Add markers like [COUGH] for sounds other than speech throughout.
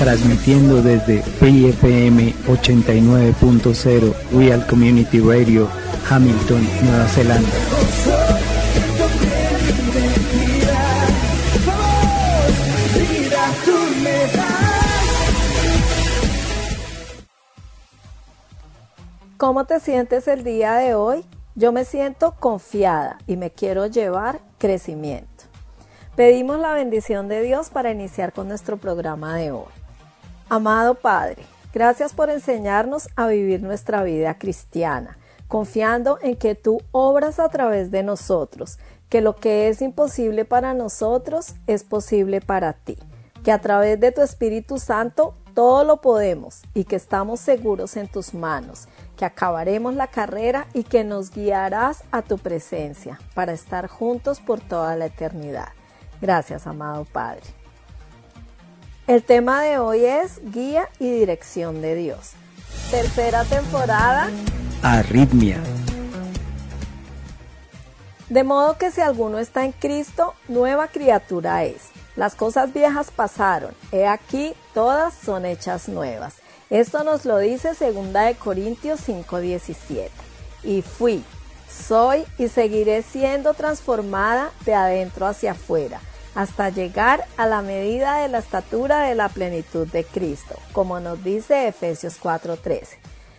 transmitiendo desde FM 89.0 Real Community Radio, Hamilton, Nueva Zelanda. ¿Cómo te sientes el día de hoy? Yo me siento confiada y me quiero llevar crecimiento. Pedimos la bendición de Dios para iniciar con nuestro programa de hoy. Amado Padre, gracias por enseñarnos a vivir nuestra vida cristiana, confiando en que tú obras a través de nosotros, que lo que es imposible para nosotros es posible para ti, que a través de tu Espíritu Santo todo lo podemos y que estamos seguros en tus manos, que acabaremos la carrera y que nos guiarás a tu presencia para estar juntos por toda la eternidad. Gracias, amado Padre. El tema de hoy es guía y dirección de Dios. Tercera temporada. Arritmia. De modo que si alguno está en Cristo, nueva criatura es. Las cosas viejas pasaron, he aquí todas son hechas nuevas. Esto nos lo dice 2 de Corintios 5:17. Y fui, soy y seguiré siendo transformada de adentro hacia afuera hasta llegar a la medida de la estatura de la plenitud de Cristo, como nos dice Efesios 4:13.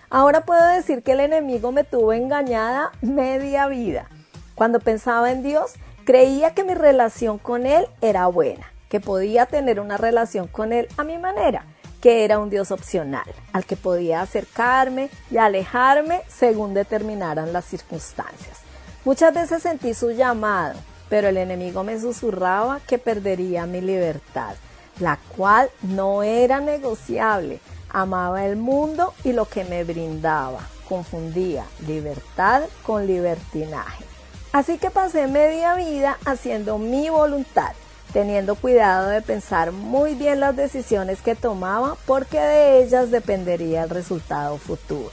Ahora puedo decir que el enemigo me tuvo engañada media vida. Cuando pensaba en Dios, creía que mi relación con Él era buena, que podía tener una relación con Él a mi manera, que era un Dios opcional, al que podía acercarme y alejarme según determinaran las circunstancias. Muchas veces sentí su llamado, pero el enemigo me susurraba que perdería mi libertad, la cual no era negociable. Amaba el mundo y lo que me brindaba. Confundía libertad con libertinaje. Así que pasé media vida haciendo mi voluntad, teniendo cuidado de pensar muy bien las decisiones que tomaba porque de ellas dependería el resultado futuro.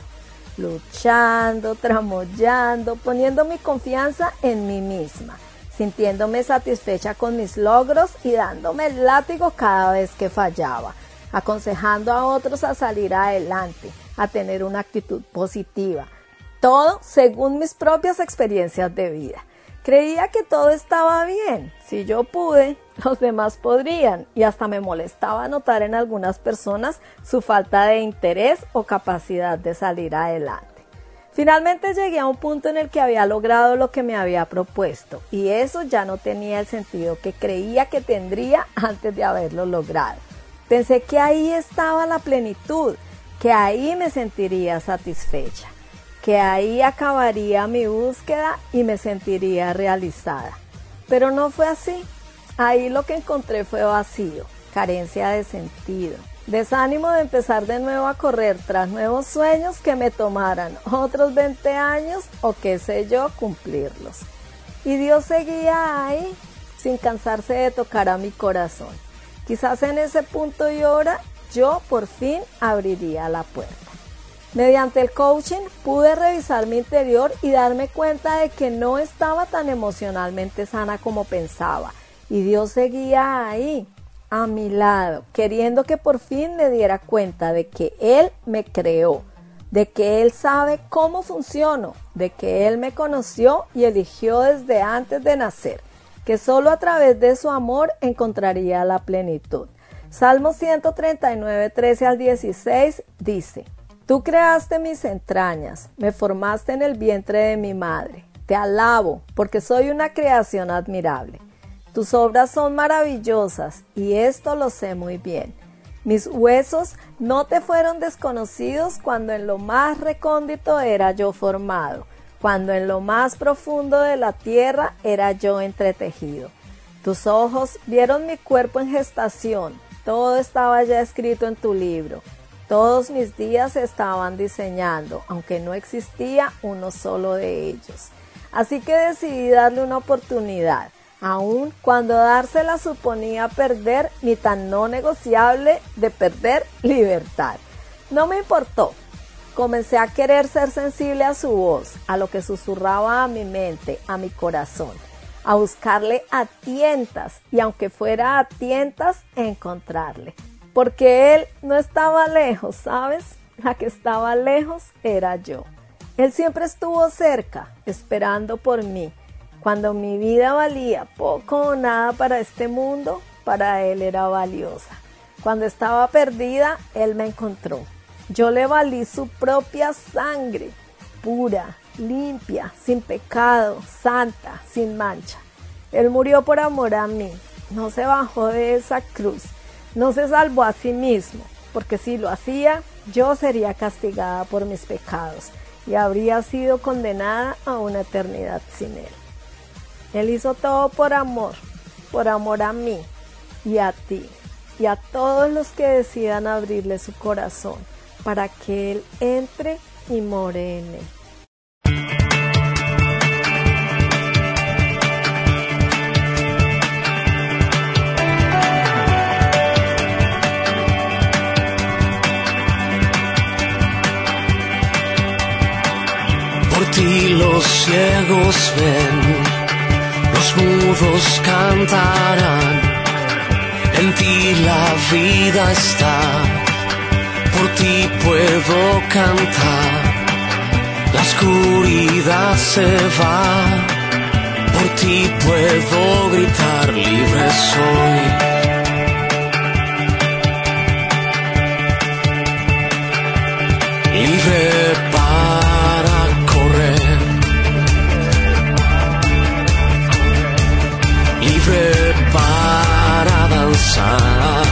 Luchando, tramoyando, poniendo mi confianza en mí misma sintiéndome satisfecha con mis logros y dándome el látigo cada vez que fallaba, aconsejando a otros a salir adelante, a tener una actitud positiva, todo según mis propias experiencias de vida. Creía que todo estaba bien, si yo pude, [LAUGHS] los demás podrían, y hasta me molestaba notar en algunas personas su falta de interés o capacidad de salir adelante. Finalmente llegué a un punto en el que había logrado lo que me había propuesto y eso ya no tenía el sentido que creía que tendría [LAUGHS] antes de haberlo logrado. Pensé que ahí estaba la plenitud, que ahí me sentiría satisfecha, que ahí acabaría mi búsqueda y me sentiría realizada. Pero no fue así. Ahí lo que encontré fue vacío, carencia de sentido, Desánimo de empezar de nuevo a correr tras nuevos sueños que me tomaran otros 20 años o qué sé yo cumplirlos. Y Dios seguía ahí sin cansarse de tocar a mi corazón. Quizás en ese punto y hora yo por fin abriría la puerta. Mediante el coaching pude revisar mi interior y darme cuenta de que no estaba tan emocionalmente sana como pensaba. Y Dios seguía ahí, a mi lado, queriendo que por fin me diera cuenta de que Él me creó, de que Él sabe cómo funciono, de que Él me conoció y eligió desde antes de nacer, que solo a través de su amor encontraría la plenitud. Salmo 139, 13 al 16 dice, Tú creaste mis entrañas, me formaste en el vientre de mi madre. Te alabo, porque soy una creación admirable. Tus obras son maravillosas, y esto lo sé muy bien. Mis huesos no te fueron desconocidos cuando en lo más recóndito era yo formado, cuando en lo más profundo de la tierra era yo entretejido. Tus ojos vieron mi cuerpo en gestación, todo estaba ya escrito en tu libro. Todos mis días estaban diseñando, aunque no existía uno solo de ellos. Así que decidí darle una oportunidad aun cuando dársela suponía perder mi tan no negociable de perder libertad. No me importó. Comencé a querer ser sensible a su voz, a lo que susurraba a mi mente, a mi corazón, a buscarle a tientas y aunque fuera a tientas, encontrarle. Porque él no estaba lejos, ¿sabes? La que estaba lejos era yo. Él siempre estuvo cerca, esperando por mí cuando mi vida valía poco o nada para este mundo, para Él era valiosa. Cuando estaba perdida, Él me encontró. Yo le valí su propia sangre, pura, limpia, sin pecado, santa, sin mancha. Él murió por amor a mí, no se bajó de esa cruz, no se salvó a sí mismo, porque si lo hacía, yo sería castigada por mis pecados y habría sido condenada a una eternidad sin Él. Él hizo todo por amor, por amor a mí y a ti y a todos los que decidan abrirle su corazón para que Él entre y more en él. Por ti los ciegos ven mudos cantarán, en ti la vida está, por ti puedo cantar, la oscuridad se va, por ti puedo gritar, libre soy. Libre para danzar.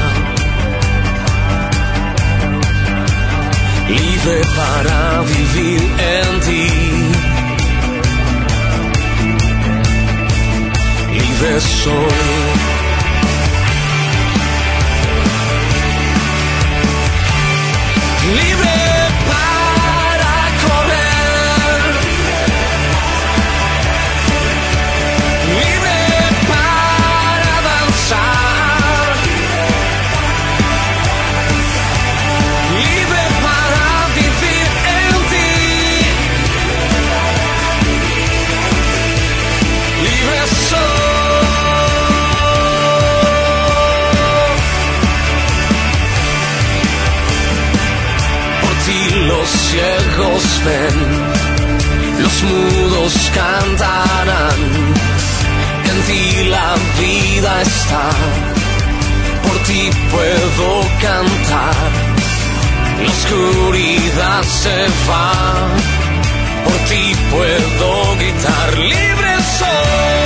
Libre para vivir en ti. Libre soy. Los mudos cantarán, en ti la vida está, por ti puedo cantar, la oscuridad se va, por ti puedo gritar, libre soy.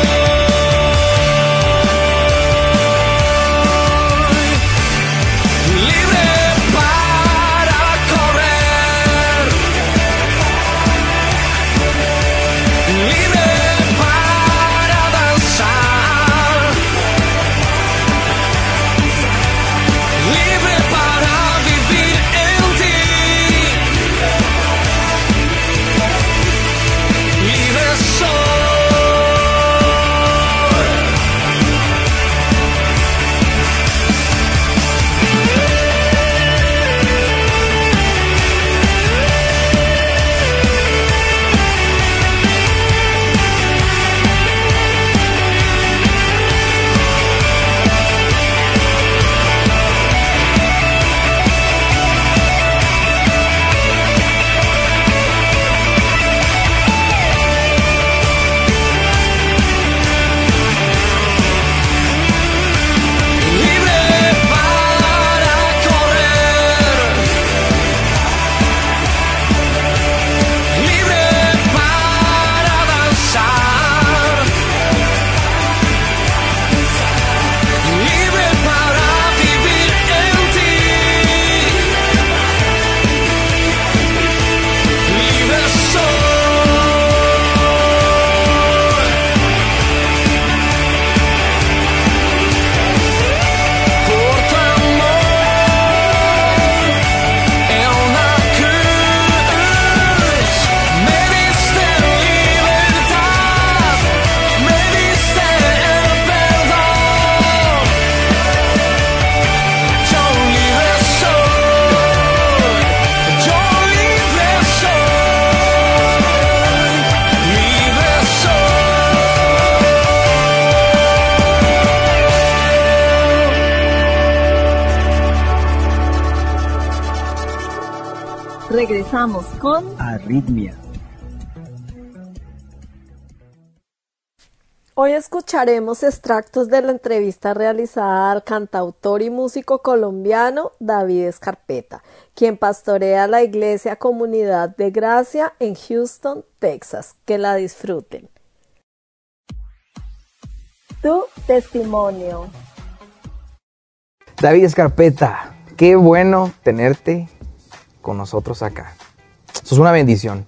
Regresamos con Arritmia. Hoy escucharemos extractos de la entrevista realizada al cantautor y músico colombiano David Escarpeta, quien pastorea la Iglesia Comunidad de Gracia en Houston, Texas. Que la disfruten. Tu testimonio. David Escarpeta, qué bueno tenerte con nosotros acá. Sos una bendición.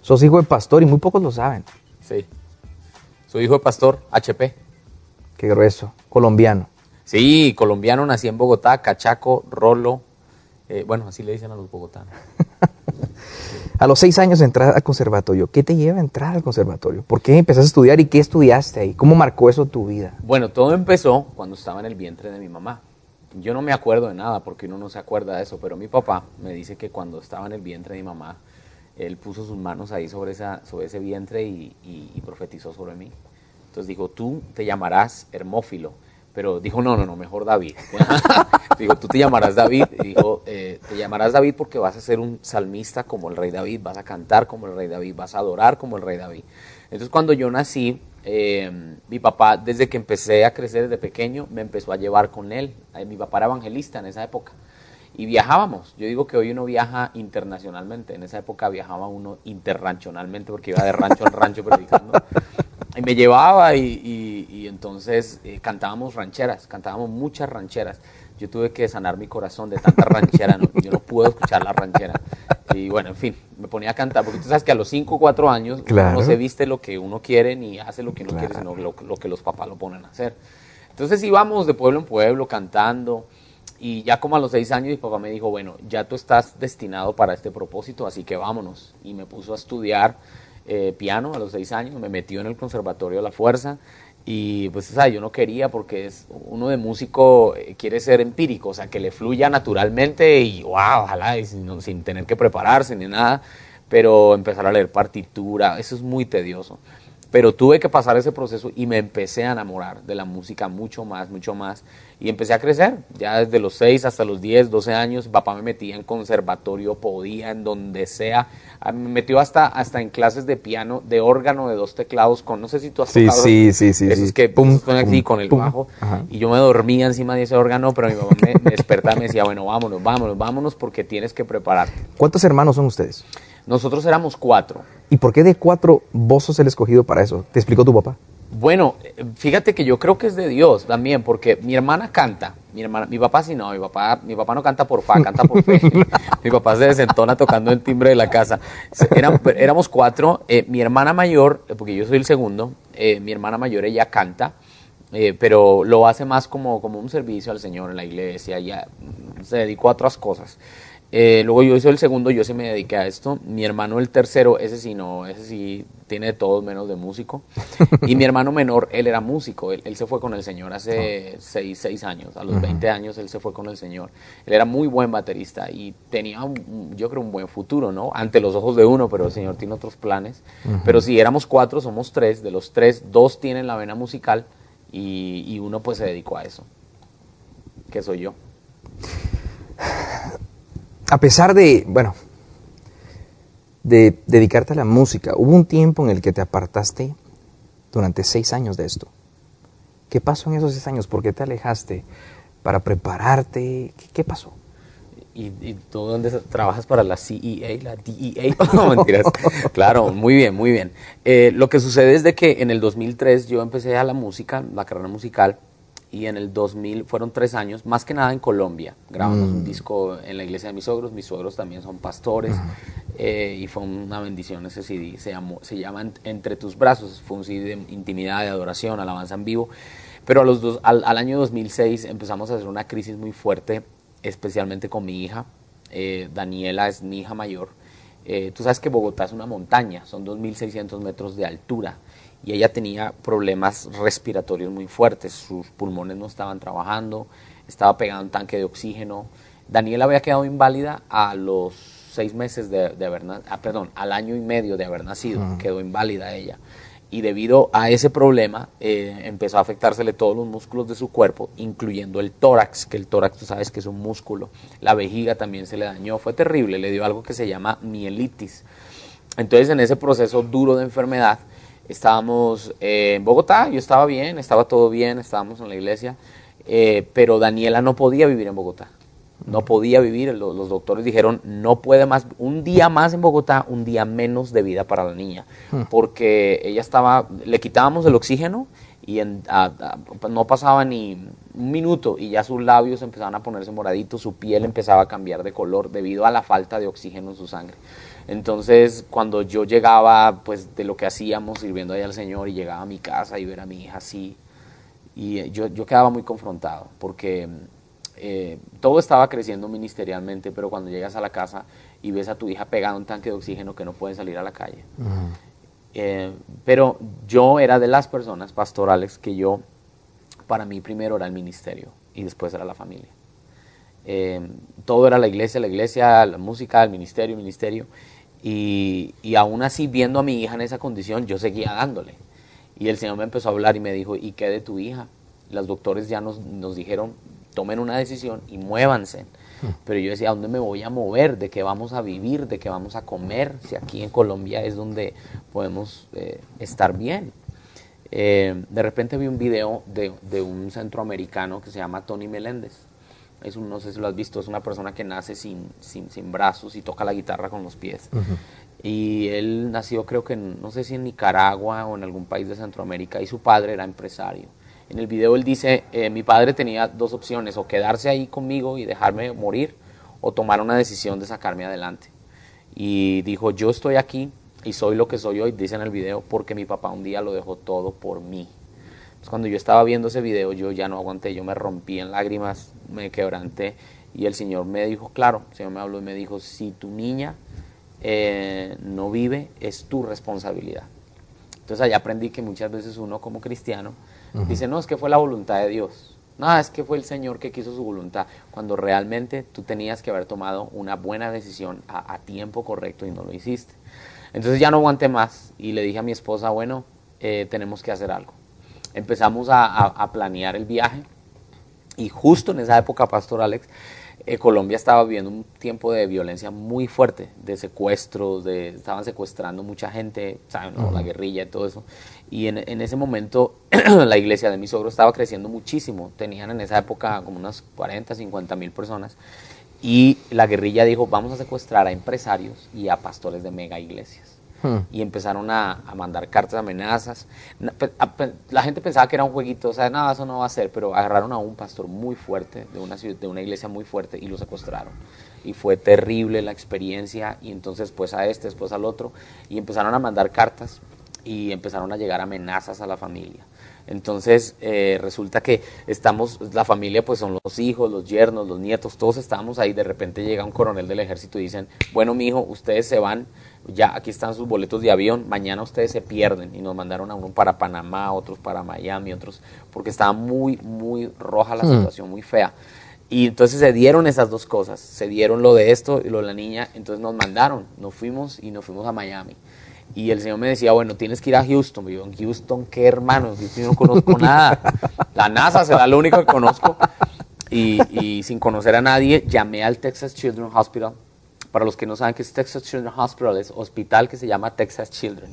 Sos hijo de pastor y muy pocos lo saben. Sí. Soy hijo de pastor, HP. Qué grueso. Colombiano. Sí, colombiano, nací en Bogotá, cachaco, rolo. eh, bueno, así le dicen a los bogotanos. [LAUGHS] A los seis años entrar al conservatorio. ¿Qué te lleva a entrar al conservatorio? ¿Por qué empezaste a estudiar y qué estudiaste ahí? ¿Cómo marcó eso tu vida? Bueno, todo empezó cuando estaba en el vientre de mi mamá. Yo no me acuerdo de nada porque uno no se acuerda de eso, pero mi papá me dice que cuando estaba en el vientre de mi mamá, él puso sus manos ahí sobre, ese vientre y, y- y profetizó sobre mí. Entonces dijo, tú te llamarás Hermófilo. Pero dijo, no, no, no, mejor David. [LAUGHS] dijo, tú te llamarás David. Y dijo, eh, te llamarás David porque vas a ser un salmista como el rey David, vas a cantar como el rey David, vas a adorar como el rey David. Entonces cuando yo nací, eh, mi papá, desde que empecé a crecer desde pequeño, me empezó a llevar con él. Eh, Mi papá era evangelista en esa época y viajábamos. Yo digo que hoy uno viaja internacionalmente. En esa época viajaba uno interranchonalmente porque iba de rancho en rancho predicando. Y me llevaba y, y- y entonces eh, cantábamos rancheras, cantábamos muchas rancheras. Yo tuve que sanar mi corazón de tanta ranchera, ¿no? yo no pude escuchar la ranchera. Y bueno, en fin, me ponía a cantar, porque tú sabes que a los 5 o 4 años uno Claro. no se viste lo que uno quiere ni hace lo que uno quiere, Claro. sino lo, lo que los papás lo ponen a hacer. Entonces íbamos de pueblo en pueblo cantando y ya como a los seis años mi papá me dijo, bueno, ya tú estás destinado para este propósito, así que vámonos. Y me puso a estudiar eh, piano a los seis años, me metió en el conservatorio a la fuerza y pues o yo no quería porque es uno de músico eh, quiere ser empírico, o sea, que le fluya naturalmente y wow, ojalá, sin, sin tener que prepararse ni nada, pero empezar a leer partitura, eso es muy tedioso. Pero tuve que pasar ese proceso y me empecé a enamorar de la música mucho más, mucho más. Y empecé a crecer. Ya desde los 6 hasta los 10, 12 años, papá me metía en conservatorio, podía, en donde sea. Ah, Me metió hasta, hasta en clases de piano, de órgano, de dos teclados, con, no sé si tú has Sí, tocado sí, sí, sí, Esos sí. que Pum, pum, con el pum. bajo. Ajá. Y yo me dormía encima de ese órgano, pero mi mamá me, me despertaba y me decía, bueno, vámonos, vámonos, vámonos, porque tienes que prepararte. ¿Cuántos hermanos son ustedes? Nosotros éramos cuatro. ¿Y por qué de cuatro vos sos el escogido para eso? ¿Te explicó tu papá? Bueno, fíjate que yo creo que es de Dios también, porque mi hermana canta, mi hermana, mi papá sí no, mi papá, mi papá no canta por fa, canta por fe. [LAUGHS] mi papá se desentona tocando el timbre de la casa. Eran- éramos cuatro, eh, mi hermana mayor, eh, porque yo soy el segundo, eh, mi hermana mayor ella canta, eh, pero lo hace más como, como un servicio al Señor en la iglesia, ya mm, se dedicó a otras cosas. Eh, luego yo soy el segundo, yo sí me dediqué a esto. Mi hermano el tercero, ese sí no, ese sí tiene de todo menos de músico. [LAUGHS] Y mi hermano menor, él era músico, él, él se fue con el Señor hace seis, seis años, a los 20 años él se fue con el Señor. Él era muy buen baterista y tenía, un- yo creo, un buen futuro, ¿no? Ante los ojos de uno, pero el Señor tiene otros planes. Pero si éramos cuatro, somos tres, de los tres, dos tienen la vena musical y, y uno pues se dedicó a eso, que soy yo. [LAUGHS] A pesar de, bueno, de dedicarte a la música, hubo un tiempo en el que te apartaste durante seis años de esto. ¿Qué pasó en esos seis años? ¿Por qué te alejaste? ¿Para prepararte? ¿Qué, qué pasó? ¿Y, tú dónde trabajas para la CEA, la DEA? [LAUGHS] No, mentiras. Claro, muy bien, muy bien. Eh, lo que sucede es de que en el 2003 yo empecé a la música, la carrera musical, y en el 2000 fueron tres años, más que nada en Colombia. Grabamos un disco en la iglesia de mis suegros, mis suegros también son pastores, eh, y fue una bendición ese CD. Se, llamó, se llama Ent- Entre tus brazos, fue un CD de intimidad, de adoración, alabanza en vivo. Pero a los dos, al, al año 2006 empezamos a hacer una crisis muy fuerte, especialmente con mi hija. Eh, Daniela es mi hija mayor. Eh, tú sabes que Bogotá es una montaña, son 2.600 metros de altura y ella tenía problemas respiratorios muy fuertes, sus pulmones no estaban trabajando, estaba pegada a un tanque de oxígeno. Daniela había quedado inválida a los seis meses de, de haber ah, perdón, al año y medio de haber nacido, quedó inválida ella. y debido a ese problema eh, empezó a afectársele todos los músculos de su cuerpo, incluyendo el tórax, que el tórax tú sabes que es un músculo, la vejiga también se le dañó, fue terrible, le dio algo que se llama mielitis. Entonces en ese proceso duro de enfermedad, estábamos eh, en Bogotá, yo estaba bien, estaba todo bien, estábamos en la iglesia, eh, pero Daniela no podía vivir en Bogotá no podía vivir. Los, doctores dijeron, no puede más, un día más en Bogotá, un día menos de vida para la niña, hmm. porque ella estaba, le quitábamos el oxígeno y no pasaba ni un minuto y ya sus labios empezaban a ponerse moraditos, su piel empezaba a cambiar de color debido a la falta de oxígeno en su sangre. Entonces, cuando yo llegaba, pues, de lo que hacíamos, sirviendo ahí al Señor, y llegaba a mi casa y ver a mi hija así, y yo, yo quedaba muy confrontado, porque eh, todo estaba creciendo ministerialmente, pero cuando llegas a la casa y ves a tu hija pegada a un tanque de oxígeno que no puede salir a la calle. Eh, pero yo era de las personas pastorales que yo, para mí primero era el ministerio y después era la familia. Eh, todo era la iglesia, la iglesia, la música, el ministerio, el ministerio. Y, y aún así, viendo a mi hija en esa condición, yo seguía dándole. Y el Señor me empezó a hablar y me dijo, ¿y qué de tu hija? Los doctores ya nos, nos dijeron, tomen una decisión y muévanse. Pero yo decía, ¿a dónde me voy a mover? ¿De qué vamos a vivir? ¿De qué vamos a comer? Si aquí en Colombia es donde podemos eh, estar bien. Eh, de repente vi un video de, un centroamericano que se llama Tony Meléndez. Es un, no sé si lo has visto, es una persona que nace sin, sin, sin brazos y toca la guitarra con los pies. Y él nació creo que, no sé si en Nicaragua o en algún país de Centroamérica y su padre era empresario. En el video él dice, eh, mi padre tenía dos opciones, o quedarse ahí conmigo y dejarme morir, o tomar una decisión de sacarme adelante. Y dijo, yo estoy aquí y soy lo que soy hoy, dice en el video, porque mi papá un día lo dejó todo por mí. Entonces, cuando yo estaba viendo ese video, yo ya no aguanté, yo me rompí en lágrimas, me quebranté, y el Señor me dijo, claro, el Señor me habló y me dijo, si tu niña eh, no vive, es tu responsabilidad. Entonces allá aprendí que muchas veces uno como cristiano Dice, no, es que fue la voluntad de Dios. No, es que fue el Señor que quiso su voluntad, cuando realmente tú tenías que haber tomado una buena decisión a, tiempo correcto y no lo hiciste. Entonces ya no aguanté más y le dije a mi esposa, bueno, eh, tenemos que hacer algo. Empezamos a, planear el viaje y justo en esa época, Pastor Alex, eh, Colombia estaba viviendo un tiempo de violencia muy fuerte, de secuestros, de, estaban secuestrando mucha gente, ¿saben? La guerrilla y todo eso. Y en, en ese momento [CLEARS THROAT] la iglesia de mi sogro estaba creciendo muchísimo. Tenían en esa época como unas 40, 50 mil personas. Y la guerrilla dijo, vamos a secuestrar a empresarios y a pastores de mega iglesias. Hmm. Y empezaron a, mandar cartas amenazas. La gente pensaba que era un jueguito, o sea, nada, eso no va a ser, pero agarraron a un pastor muy fuerte, de una, de una iglesia muy fuerte, y lo secuestraron. Y fue terrible la experiencia, y entonces pues a este, después al otro, y empezaron a mandar cartas y empezaron a llegar amenazas a la familia. Entonces eh, resulta que estamos, la familia pues son los hijos, los yernos, los nietos, todos estábamos ahí, de repente llega un coronel del ejército y dicen, bueno mi hijo, ustedes se van, ya aquí están sus boletos de avión, mañana ustedes se pierden y nos mandaron a uno para Panamá, otros para Miami, otros, porque estaba muy, muy roja la hmm. situación, muy fea. Y entonces se dieron esas dos cosas, se dieron lo de esto y lo de la niña, entonces nos mandaron, nos fuimos y nos fuimos a Miami. Y el Señor me decía, bueno, tienes que ir a Houston. yo, ¿en Houston qué, hermano? Yo no conozco [LAUGHS] nada. La NASA será lo único que conozco. Y, y, sin conocer a nadie, llamé al Texas Children's Hospital. Para los que no saben qué es Texas Children's Hospital, es hospital que se llama Texas Children.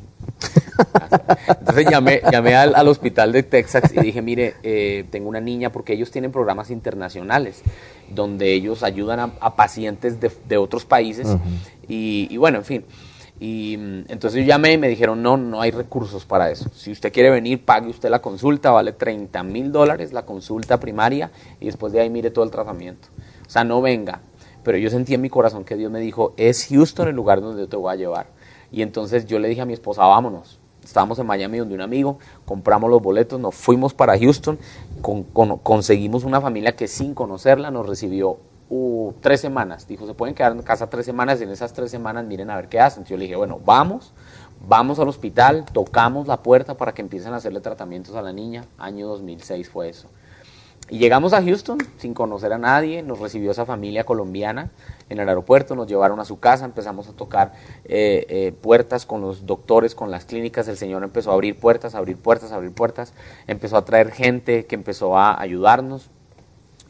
Entonces llamé, llamé al, hospital de Texas y dije, mire, eh, tengo una niña, porque ellos tienen programas internacionales donde ellos ayudan a, pacientes de, de, otros países. y, y bueno, en fin. Y mm, entonces yo llamé y me dijeron, no, no hay recursos para eso. Si usted quiere venir, pague usted la consulta, vale 30 mil dólares la consulta primaria y después de ahí mire todo el tratamiento. O sea, no venga. Pero yo sentí en mi corazón que Dios me dijo, es Houston el lugar donde yo te voy a llevar. Y entonces yo le dije a mi esposa, vámonos. Estábamos en Miami donde un amigo, compramos los boletos, nos fuimos para Houston, conseguimos una familia que sin conocerla nos recibió tres semanas. Dijo, se pueden quedar en casa tres semanas y en esas tres semanas miren a ver qué hacen. yo le dije, bueno, vamos, vamos al hospital, tocamos la puerta para que empiecen a hacerle tratamientos a la niña. Año 2006 fue eso. Y llegamos a Houston sin conocer a nadie, nos recibió esa familia colombiana en el aeropuerto, nos llevaron a su casa, empezamos a tocar eh, eh, puertas con los doctores, con las clínicas, el Señor empezó a abrir puertas, abrir puertas, abrir puertas, empezó a traer gente que empezó a ayudarnos,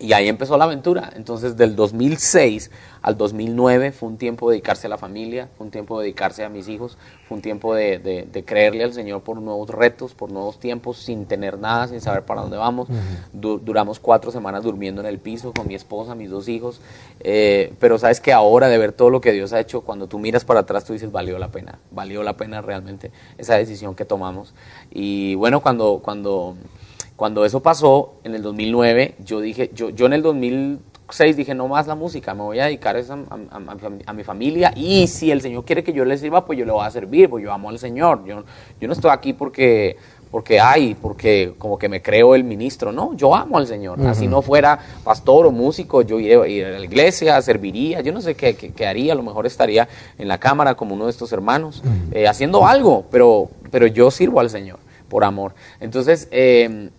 y ahí empezó la aventura. Entonces, del 2006 al 2009 fue un tiempo de dedicarse a la familia, fue un tiempo de dedicarse a mis hijos, fue un tiempo de, de, creerle al Señor por nuevos retos, por nuevos tiempos, sin tener nada, sin saber para dónde vamos. duramos cuatro semanas durmiendo en el piso con mi esposa, mis dos hijos. Eh, pero sabes que ahora, de ver todo lo que Dios ha hecho, cuando tú miras para atrás, tú dices, valió la pena, valió la pena realmente esa decisión que tomamos. Y bueno, cuando... cuando cuando eso pasó en el 2009, yo dije, yo, yo en el 2006 dije, no más la música, me voy a dedicar a, mi familia y si el Señor quiere que yo le sirva, pues yo le voy a servir, pues yo amo al Señor. Yo, yo no estoy aquí porque porque hay, porque como que me creo el ministro, no, yo amo al Señor. Así no fuera pastor o músico, yo iría, a la iglesia, serviría, yo no sé qué, qué, haría, a lo mejor estaría en la cámara como uno de estos hermanos, eh, haciendo algo, pero, pero yo sirvo al Señor por amor. Entonces, em,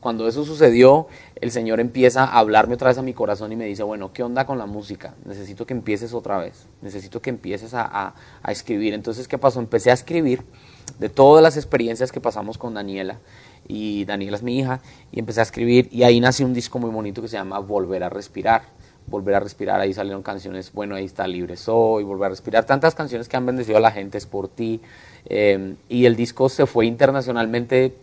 cuando eso sucedió, el Señor empieza a hablarme otra vez a mi corazón y me dice, bueno, ¿qué onda con la música? Necesito que empieces otra vez, necesito que empieces a, escribir. Entonces, ¿qué pasó? Empecé a escribir de todas las experiencias que pasamos con Daniela, y Daniela es mi hija, y empecé a escribir, y ahí nació un disco muy bonito que se llama Volver a Respirar. Volver a respirar, ahí salieron canciones, bueno, ahí está Libre Soy, Volver a Respirar, tantas canciones que han bendecido a la gente, es por ti, Em, y el disco se fue internacionalmente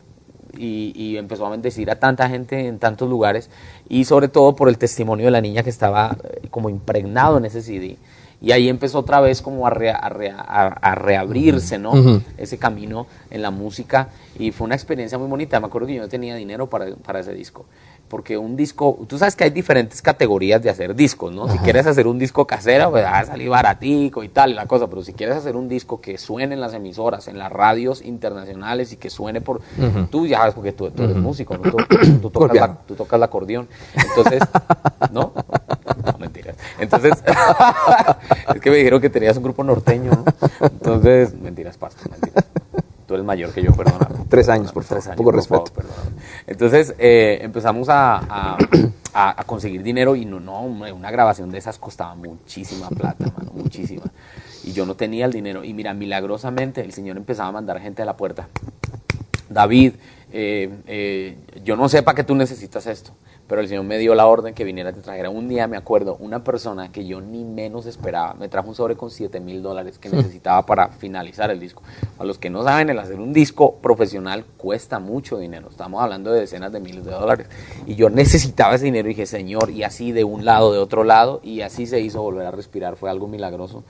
y, empezó a bendecir a tanta gente en tantos lugares y sobre todo por el testimonio de la niña que estaba eh, como impregnado en ese CD. Y ahí empezó otra vez como a, a, reabrirse, ¿no? Ese camino en la música y fue una experiencia muy bonita. Me acuerdo que yo no tenía dinero para, para ese disco porque un disco, tú sabes que hay diferentes categorías de hacer discos, ¿no? Si quieres hacer un disco casero, pues va a salir baratico y tal, y la cosa, pero si quieres hacer un disco que suene en las emisoras, en las radios internacionales y que suene por... Tú ya sabes, porque tú, eres músico, ¿no? tú, tocas la, tú, tocas el acordeón, entonces, ¿no? No, mentiras. Entonces, [LAUGHS] es que me dijeron que tenías un grupo norteño, ¿no? Entonces, mentiras, pasto, mentiras. Eres mayor que yo, perdona. [LAUGHS] Tres años, por favor. Tres poco respeto. Entonces eh, empezamos a, a, conseguir dinero y no, no, una grabación de esas costaba muchísima plata, mano, muchísima. Y yo no tenía el dinero. Y mira, milagrosamente el Señor empezaba a mandar gente a la puerta. David, eh, eh, yo no sé para qué tú necesitas esto pero el Señor me dio la orden que viniera te trajera. Un día me acuerdo, una persona que yo ni menos esperaba, me trajo un sobre con 7 mil dólares que necesitaba para finalizar el disco. A los que no saben, el hacer un disco profesional cuesta mucho dinero. Estamos hablando de decenas de miles de dólares. Y yo necesitaba ese dinero y dije, Señor, y así de un lado, de otro lado, y así se hizo volver a respirar. Fue algo milagroso.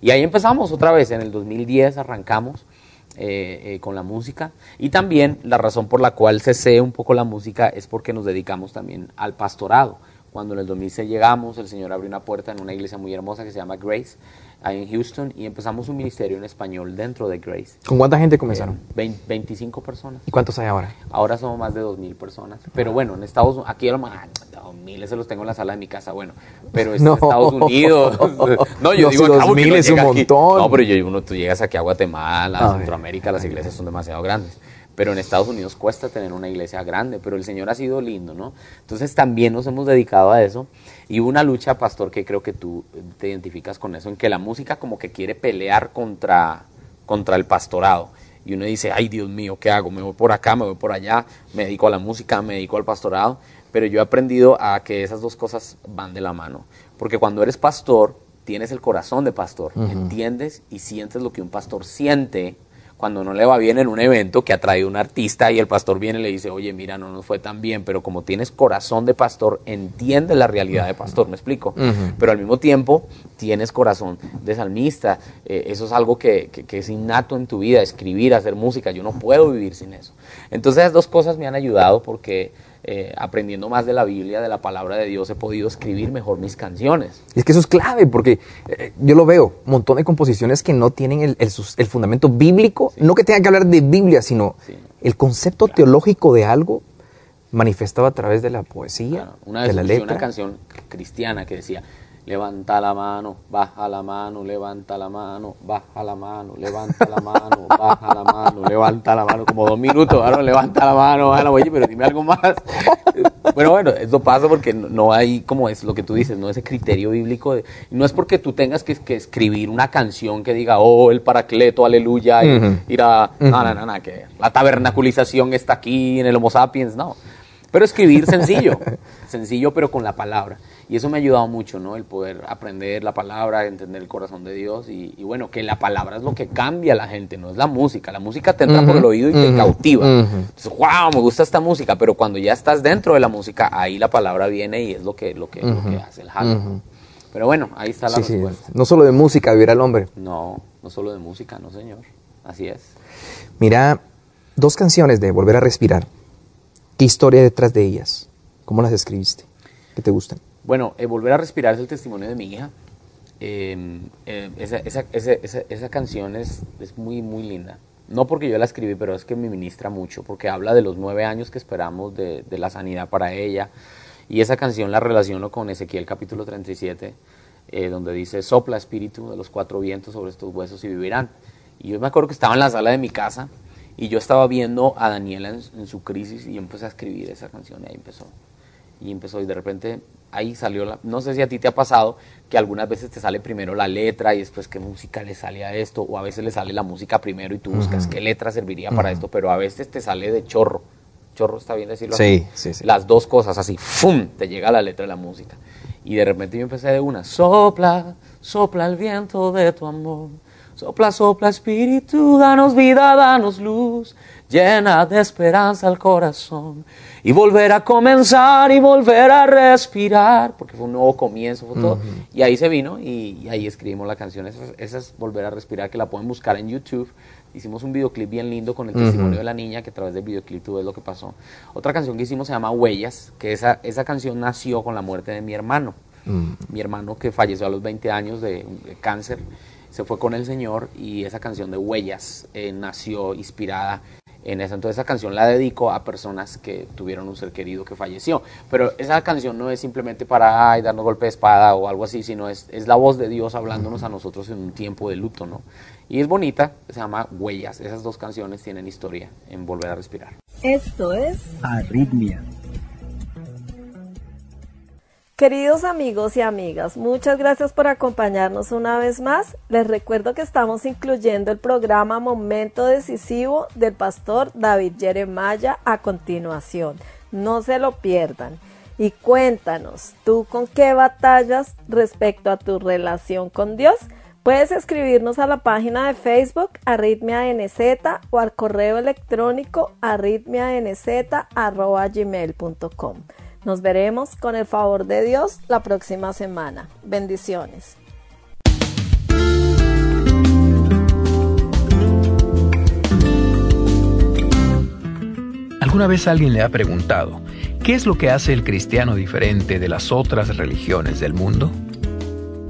Y ahí empezamos otra vez, en el 2010 arrancamos. Eh, eh, con la música. Y también la razón por la cual cesé un poco la música es porque nos dedicamos también al pastorado. Cuando en el 2006 llegamos, el Señor abrió una puerta en una iglesia muy hermosa que se llama Grace ahí en Houston y empezamos un ministerio en español dentro de Grace. ¿Con cuánta gente comenzaron? 25 personas. ¿Y cuántos hay ahora? Ahora somos más de 2.000 personas. Pero bueno, en Estados Unidos, aquí a lo más, miles se los tengo en la sala de mi casa, bueno, pero en [LAUGHS] Estados Unidos. [LAUGHS] no, yo digo, dos mil es un montón. No, pero yo, uno, tú llegas aquí a Guatemala, a Centroamérica, las iglesias son demasiado grandes pero en Estados Unidos cuesta tener una iglesia grande, pero el Señor ha sido lindo, ¿no? Entonces también nos hemos dedicado a eso y una lucha, pastor, que creo que tú te identificas con eso, en que la música como que quiere pelear contra, contra el pastorado. Y uno dice, ay Dios mío, ¿qué hago? Me voy por acá, me voy por allá, me dedico a la música, me dedico al pastorado. Pero yo he aprendido a que esas dos cosas van de la mano. Porque cuando eres pastor, tienes el corazón de pastor, entiendes y sientes lo que un pastor siente cuando no le va bien en un evento que ha traído un artista y el pastor viene y le dice, oye, mira, no nos fue tan bien, pero como tienes corazón de pastor, entiendes la realidad de pastor, me explico. Pero al mismo tiempo tienes corazón de salmista. Eh, eso es algo que, que, es innato en tu vida, escribir, hacer música. Yo no puedo vivir sin eso. Entonces, esas dos cosas me han ayudado porque eh, aprendiendo más de la Biblia, de la palabra de Dios, he podido escribir mejor mis canciones. Y es que eso es clave, porque eh, yo lo veo, un montón de composiciones que no tienen el, el, fundamento bíblico, no que tengan que hablar de Biblia, sino el concepto teológico de algo manifestado a través de la poesía, una vez de la letra. una canción cristiana que decía, levanta la mano, baja la mano, levanta la mano, baja la mano, levanta la mano, [LAUGHS] baja la mano, levanta la mano, como dos minutos, ahora levanta la mano, baja la oye, pero dime algo más. [LAUGHS] Pero bueno, eso pasa porque no hay, como es lo que tú dices, no ese criterio bíblico, de, no es porque tú tengas que, escribir una canción que diga, oh, el paracleto, aleluya, y ir a, no, no, no, que la tabernaculización está aquí en el Homo sapiens, no. Pero escribir sencillo, [LAUGHS] sencillo pero con la palabra. Y eso me ha ayudado mucho, ¿no? El poder aprender la palabra, entender el corazón de Dios y, bueno, que la palabra es lo que cambia a la gente, no es la música. La música te entra por el oído y te cautiva. Entonces, wow, me gusta esta música, pero cuando ya estás dentro de la música, ahí la palabra viene y es lo que, lo que, hace el jalo. Pero bueno, ahí está la respuesta. No solo de música vivirá el hombre. No, no solo de música, no señor. Así es. Mira, dos canciones de Volver a Respirar. ¿Qué historia detrás de ellas? ¿Cómo las escribiste? ¿Qué te gustan? Bueno, eh, Volver a respirar es el testimonio de mi hija. Em, em, esa, esa, esa, esa, canción es, es, muy, muy linda. No porque yo la escribí, pero es que me ministra mucho, porque habla de los nueve años que esperamos de, de la sanidad para ella. Y esa canción la relaciono con Ezequiel capítulo 37, eh, donde dice, sopla espíritu de los cuatro vientos sobre estos huesos y vivirán. Y yo me acuerdo que estaba en la sala de mi casa y yo estaba viendo a Daniela en, en su crisis y yo empecé a escribir esa canción y ahí empezó. Y empezó y de repente ahí salió la, no sé si a ti te ha pasado que algunas veces te sale primero la letra y después qué música le sale a esto, o a veces le sale la música primero y tú buscas qué letra serviría para esto, pero a veces te sale de chorro. Chorro está bien decirlo sí, Sí, sí. Las dos cosas así, ¡fum! te llega la letra de la música. Y de repente yo empecé de una, sopla, sopla el viento de tu amor. Sopla, sopla espíritu, danos vida, danos luz, llena de esperanza el corazón y volver a comenzar y volver a respirar, porque fue un nuevo comienzo, fue todo. Y ahí se vino y, ahí escribimos la canción. Esa, es Volver a Respirar, que la pueden buscar en YouTube. Hicimos un videoclip bien lindo con el testimonio de la niña, que a través del videoclip tú ves lo que pasó. Otra canción que hicimos se llama Huellas, que esa, esa canción nació con la muerte de mi hermano. Mi hermano que falleció a los 20 años de, cáncer, se fue con el Señor y esa canción de Huellas eh, nació inspirada en esa. Entonces esa canción la dedico a personas que tuvieron un ser querido que falleció. Pero esa canción no es simplemente para ay, darnos golpe de espada o algo así, sino es, es la voz de Dios hablándonos a nosotros en un tiempo de luto, ¿no? Y es bonita, se llama Huellas. Esas dos canciones tienen historia en Volver a Respirar. Esto es Arritmia. Queridos amigos y amigas, muchas gracias por acompañarnos una vez más. Les recuerdo que estamos incluyendo el programa Momento Decisivo del pastor David Jeremiah a continuación. No se lo pierdan. Y cuéntanos, ¿tú con qué batallas respecto a tu relación con Dios? Puedes escribirnos a la página de Facebook arritmianz o al correo electrónico arritmianz.gmail.com. Nos veremos con el favor de Dios la próxima semana. Bendiciones. ¿Alguna vez alguien le ha preguntado, ¿qué es lo que hace el cristiano diferente de las otras religiones del mundo?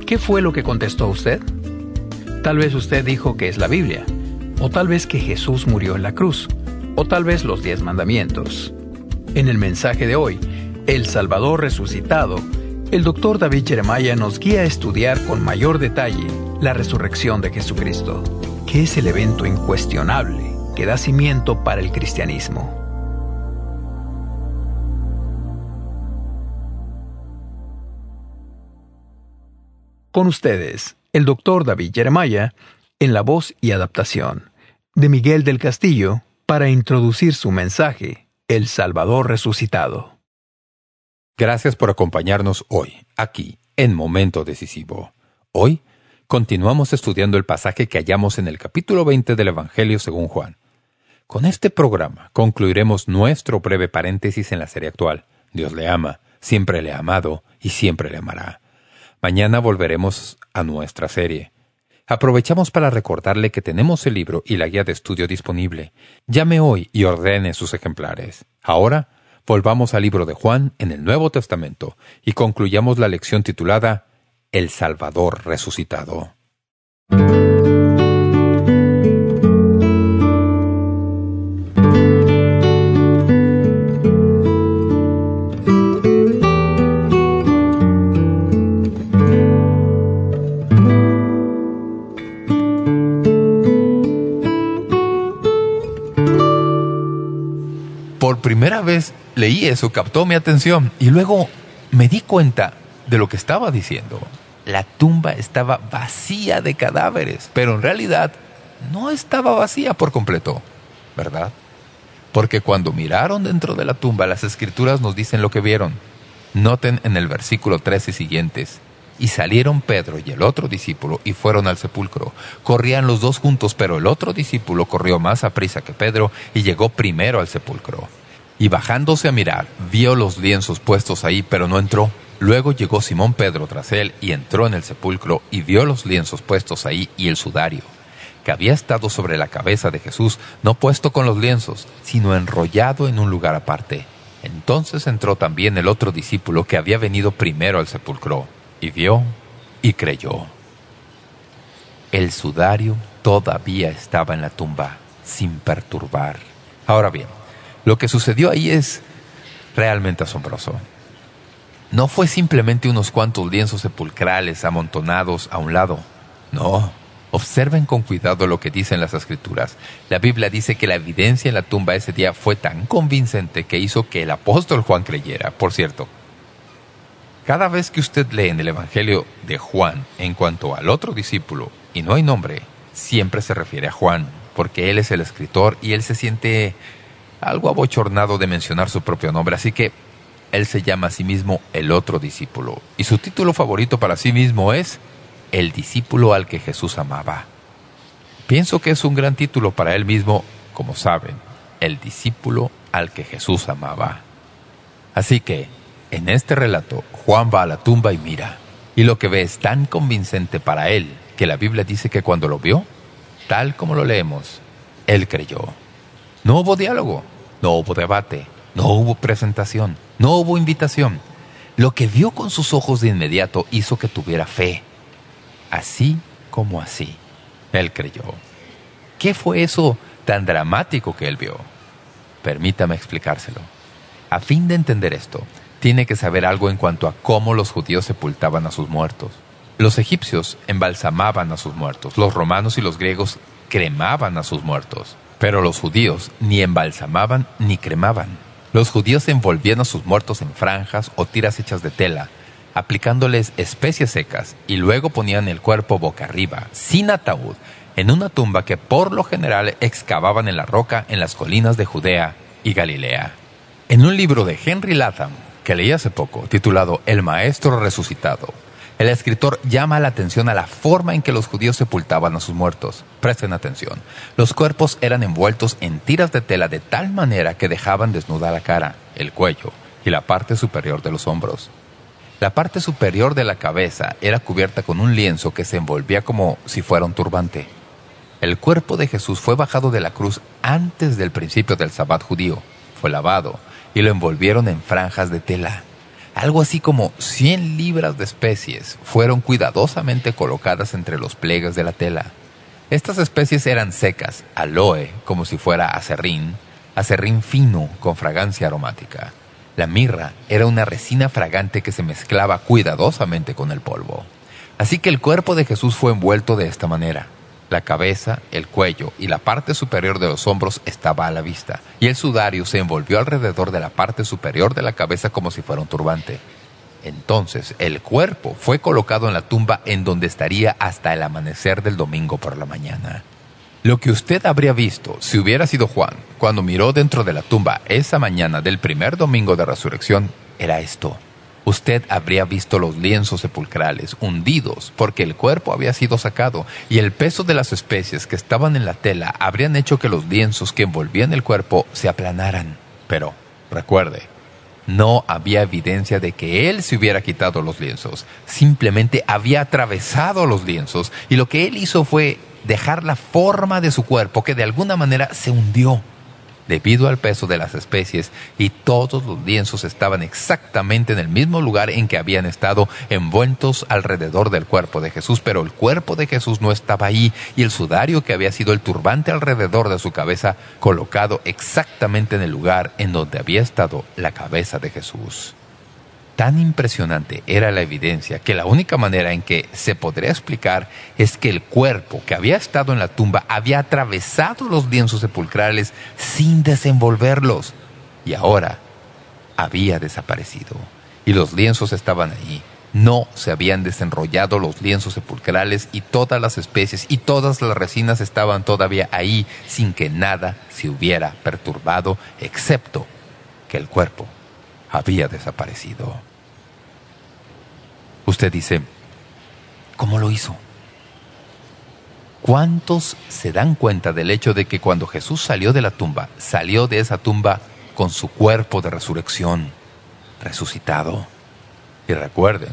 ¿Qué fue lo que contestó usted? Tal vez usted dijo que es la Biblia, o tal vez que Jesús murió en la cruz, o tal vez los diez mandamientos. En el mensaje de hoy, el Salvador resucitado, el doctor David Jeremiah nos guía a estudiar con mayor detalle la resurrección de Jesucristo, que es el evento incuestionable que da cimiento para el cristianismo. Con ustedes, el doctor David Jeremiah, en la voz y adaptación de Miguel del Castillo, para introducir su mensaje, El Salvador resucitado. Gracias por acompañarnos hoy, aquí, en Momento Decisivo. Hoy continuamos estudiando el pasaje que hallamos en el capítulo 20 del Evangelio según Juan. Con este programa concluiremos nuestro breve paréntesis en la serie actual. Dios le ama, siempre le ha amado y siempre le amará. Mañana volveremos a nuestra serie. Aprovechamos para recordarle que tenemos el libro y la guía de estudio disponible. Llame hoy y ordene sus ejemplares. Ahora, volvamos al libro de Juan en el Nuevo Testamento y concluyamos la lección titulada El Salvador resucitado. Por primera vez leí eso, captó mi atención y luego me di cuenta de lo que estaba diciendo. La tumba estaba vacía de cadáveres, pero en realidad no estaba vacía por completo, ¿verdad? Porque cuando miraron dentro de la tumba, las escrituras nos dicen lo que vieron. Noten en el versículo 3 y siguientes. Y salieron Pedro y el otro discípulo y fueron al sepulcro. Corrían los dos juntos, pero el otro discípulo corrió más a prisa que Pedro y llegó primero al sepulcro. Y bajándose a mirar, vio los lienzos puestos ahí, pero no entró. Luego llegó Simón Pedro tras él y entró en el sepulcro y vio los lienzos puestos ahí y el sudario que había estado sobre la cabeza de Jesús, no puesto con los lienzos, sino enrollado en un lugar aparte. Entonces entró también el otro discípulo que había venido primero al sepulcro, y vio y creyó. El sudario todavía estaba en la tumba, sin perturbar. Ahora bien, lo que sucedió ahí es realmente asombroso. No fue simplemente unos cuantos lienzos sepulcrales amontonados a un lado. No, Observen con cuidado lo que dicen las escrituras. La Biblia dice que la evidencia en la tumba ese día fue tan convincente que hizo que el apóstol Juan creyera. Por cierto, cada vez que usted lee en el Evangelio de Juan en cuanto al otro discípulo y no hay nombre, siempre se refiere a Juan, porque él es el escritor y él se siente algo abochornado de mencionar su propio nombre, así que él se llama a sí mismo el otro discípulo. Y su título favorito para sí mismo es el discípulo al que Jesús amaba. Pienso que es un gran título para él mismo, como saben, el discípulo al que Jesús amaba. Así que, en este relato, Juan va a la tumba y mira, y lo que ve es tan convincente para él que la Biblia dice que cuando lo vio, tal como lo leemos, él creyó. No hubo diálogo, no hubo debate, no hubo presentación, no hubo invitación. Lo que vio con sus ojos de inmediato hizo que tuviera fe, así como así. Él creyó. ¿Qué fue eso tan dramático que él vio? Permítame explicárselo. A fin de entender esto, tiene que saber algo en cuanto a cómo los judíos sepultaban a sus muertos. Los egipcios embalsamaban a sus muertos, los romanos y los griegos cremaban a sus muertos, pero los judíos ni embalsamaban ni cremaban. Los judíos envolvían a sus muertos en franjas o tiras hechas de tela, aplicándoles especies secas y luego ponían el cuerpo boca arriba, sin ataúd, en una tumba que por lo general excavaban en la roca en las colinas de Judea y Galilea. En un libro de Henry Latham, que leí hace poco, titulado El Maestro Resucitado, el escritor llama la atención a la forma en que los judíos sepultaban a sus muertos. Presten atención. Los cuerpos eran envueltos en tiras de tela de tal manera que dejaban desnuda la cara, el cuello y la parte superior de los hombros. La parte superior de la cabeza era cubierta con un lienzo que se envolvía como si fuera un turbante. El cuerpo de Jesús fue bajado de la cruz antes del principio del sabbat judío. Fue lavado y lo envolvieron en franjas de tela. Algo así como 100 libras de especies fueron cuidadosamente colocadas entre los pliegues de la tela. Estas especies eran secas, aloe, como si fuera acerrín, acerrín fino con fragancia aromática. La mirra era una resina fragante que se mezclaba cuidadosamente con el polvo. Así que el cuerpo de Jesús fue envuelto de esta manera. La cabeza, el cuello y la parte superior de los hombros estaba a la vista, y el sudario se envolvió alrededor de la parte superior de la cabeza como si fuera un turbante. Entonces el cuerpo fue colocado en la tumba en donde estaría hasta el amanecer del domingo por la mañana. Lo que usted habría visto si hubiera sido Juan cuando miró dentro de la tumba esa mañana del primer domingo de resurrección era esto. Usted habría visto los lienzos sepulcrales hundidos porque el cuerpo había sido sacado y el peso de las especies que estaban en la tela habrían hecho que los lienzos que envolvían el cuerpo se aplanaran. Pero, recuerde, no había evidencia de que él se hubiera quitado los lienzos. Simplemente había atravesado los lienzos y lo que él hizo fue dejar la forma de su cuerpo que de alguna manera se hundió debido al peso de las especies y todos los lienzos estaban exactamente en el mismo lugar en que habían estado envueltos alrededor del cuerpo de Jesús, pero el cuerpo de Jesús no estaba ahí y el sudario que había sido el turbante alrededor de su cabeza colocado exactamente en el lugar en donde había estado la cabeza de Jesús. Tan impresionante era la evidencia que la única manera en que se podría explicar es que el cuerpo que había estado en la tumba había atravesado los lienzos sepulcrales sin desenvolverlos. y ahora había desaparecido. Y los lienzos estaban ahí. No se habían desenrollado los lienzos sepulcrales y todas las especies y todas las resinas estaban todavía ahí sin que nada se hubiera perturbado, excepto que el cuerpo había desaparecido. Usted dice, ¿cómo lo hizo? ¿Cuántos se dan cuenta del hecho de que cuando Jesús salió de la tumba, salió de esa tumba con su cuerpo de resurrección, resucitado? Y recuerden,